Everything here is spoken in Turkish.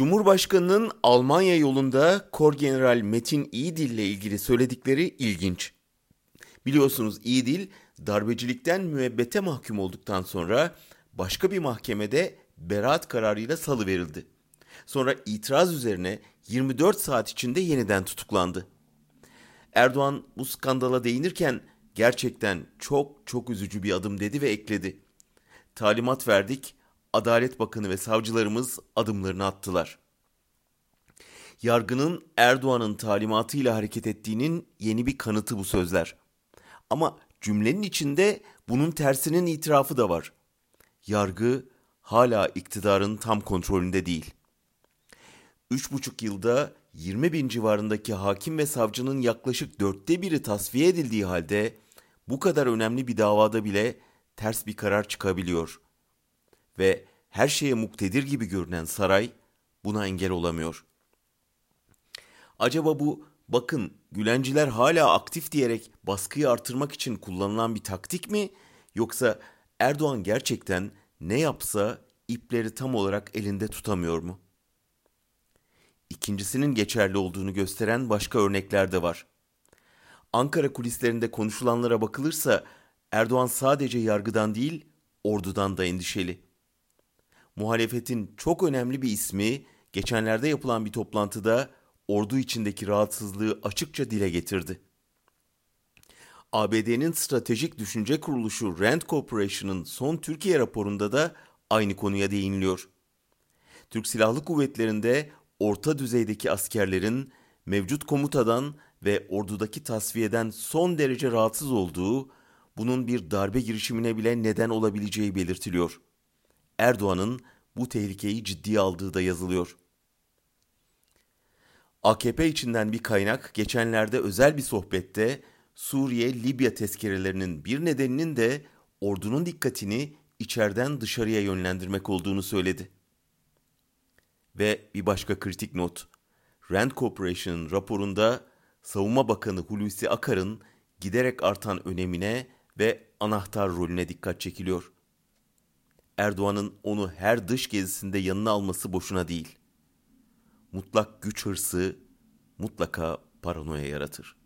Cumhurbaşkanının Almanya yolunda Kor General Metin İyidil ile ilgili söyledikleri ilginç. Biliyorsunuz İyidil darbecilikten müebbete mahkum olduktan sonra başka bir mahkemede beraat kararıyla salı verildi. Sonra itiraz üzerine 24 saat içinde yeniden tutuklandı. Erdoğan bu skandala değinirken gerçekten çok çok üzücü bir adım dedi ve ekledi. Talimat verdik, Adalet Bakanı ve savcılarımız adımlarını attılar. Yargının Erdoğan'ın talimatıyla hareket ettiğinin yeni bir kanıtı bu sözler. Ama cümlenin içinde bunun tersinin itirafı da var. Yargı hala iktidarın tam kontrolünde değil. Üç buçuk yılda 20 bin civarındaki hakim ve savcının yaklaşık dörtte biri tasfiye edildiği halde bu kadar önemli bir davada bile ters bir karar çıkabiliyor. Ve her şeye muktedir gibi görünen saray buna engel olamıyor. Acaba bu bakın Gülenciler hala aktif diyerek baskıyı artırmak için kullanılan bir taktik mi yoksa Erdoğan gerçekten ne yapsa ipleri tam olarak elinde tutamıyor mu? İkincisinin geçerli olduğunu gösteren başka örnekler de var. Ankara kulislerinde konuşulanlara bakılırsa Erdoğan sadece yargıdan değil, ordudan da endişeli. Muhalefetin çok önemli bir ismi geçenlerde yapılan bir toplantıda ordu içindeki rahatsızlığı açıkça dile getirdi. ABD'nin stratejik düşünce kuruluşu Rand Corporation'ın son Türkiye raporunda da aynı konuya değiniliyor. Türk Silahlı Kuvvetleri'nde orta düzeydeki askerlerin mevcut komutadan ve ordudaki tasfiyeden son derece rahatsız olduğu, bunun bir darbe girişimine bile neden olabileceği belirtiliyor. Erdoğan'ın bu tehlikeyi ciddiye aldığı da yazılıyor. AKP içinden bir kaynak geçenlerde özel bir sohbette Suriye-Libya tezkerelerinin bir nedeninin de ordunun dikkatini içeriden dışarıya yönlendirmek olduğunu söyledi. Ve bir başka kritik not. Rand Corporation'ın raporunda Savunma Bakanı Hulusi Akar'ın giderek artan önemine ve anahtar rolüne dikkat çekiliyor. Erdoğan'ın onu her dış gezisinde yanına alması boşuna değil. Mutlak güç hırsı mutlaka paranoya yaratır.